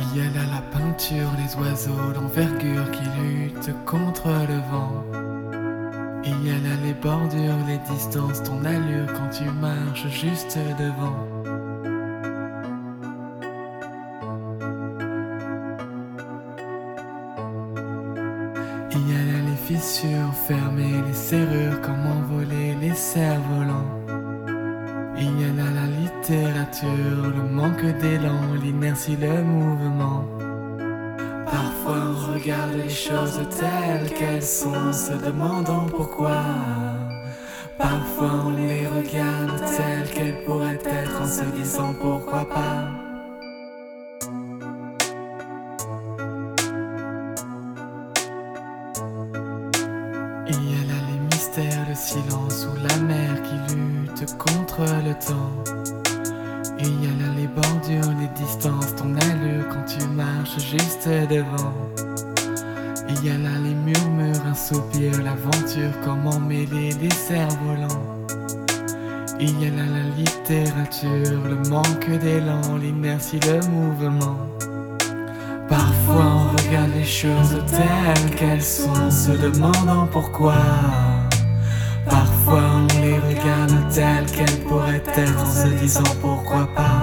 Il y a là la peinture, les oiseaux d'envergure qui luttent contre le vent. Il y a là les bordures, les distances, ton allure quand tu marches juste devant. Il y a là les fissures fermées, les serrures, comment voler les cerfs-volants. Il y a là littérature, le manque d'élan, l'inertie, le mouvement. Parfois on regarde les choses telles qu'elles sont, se demandant pourquoi. Parfois on les regarde telles qu'elles pourraient être en se disant pourquoi pas. Il y a là les mystères, le silence ou la mer qui lutte contre le temps. Il y a là les bordures, les distances, ton allure quand tu marches juste devant. Il y a là les murmures, un soupir, l'aventure, comment mêler les cerfs-volants. Il y a là la littérature, le manque d'élan, l'inertie, le mouvement. Parfois on regarde les choses telles qu'elles sont, se demandant pourquoi. Être, en se disant pourquoi pas?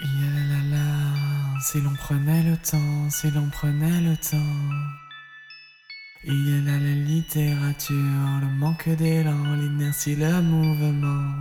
Ya la la la, si l'on prenait le temps, si l'on prenait le temps. Il y a la littérature, le manque d'élan, l'inertie, le mouvement.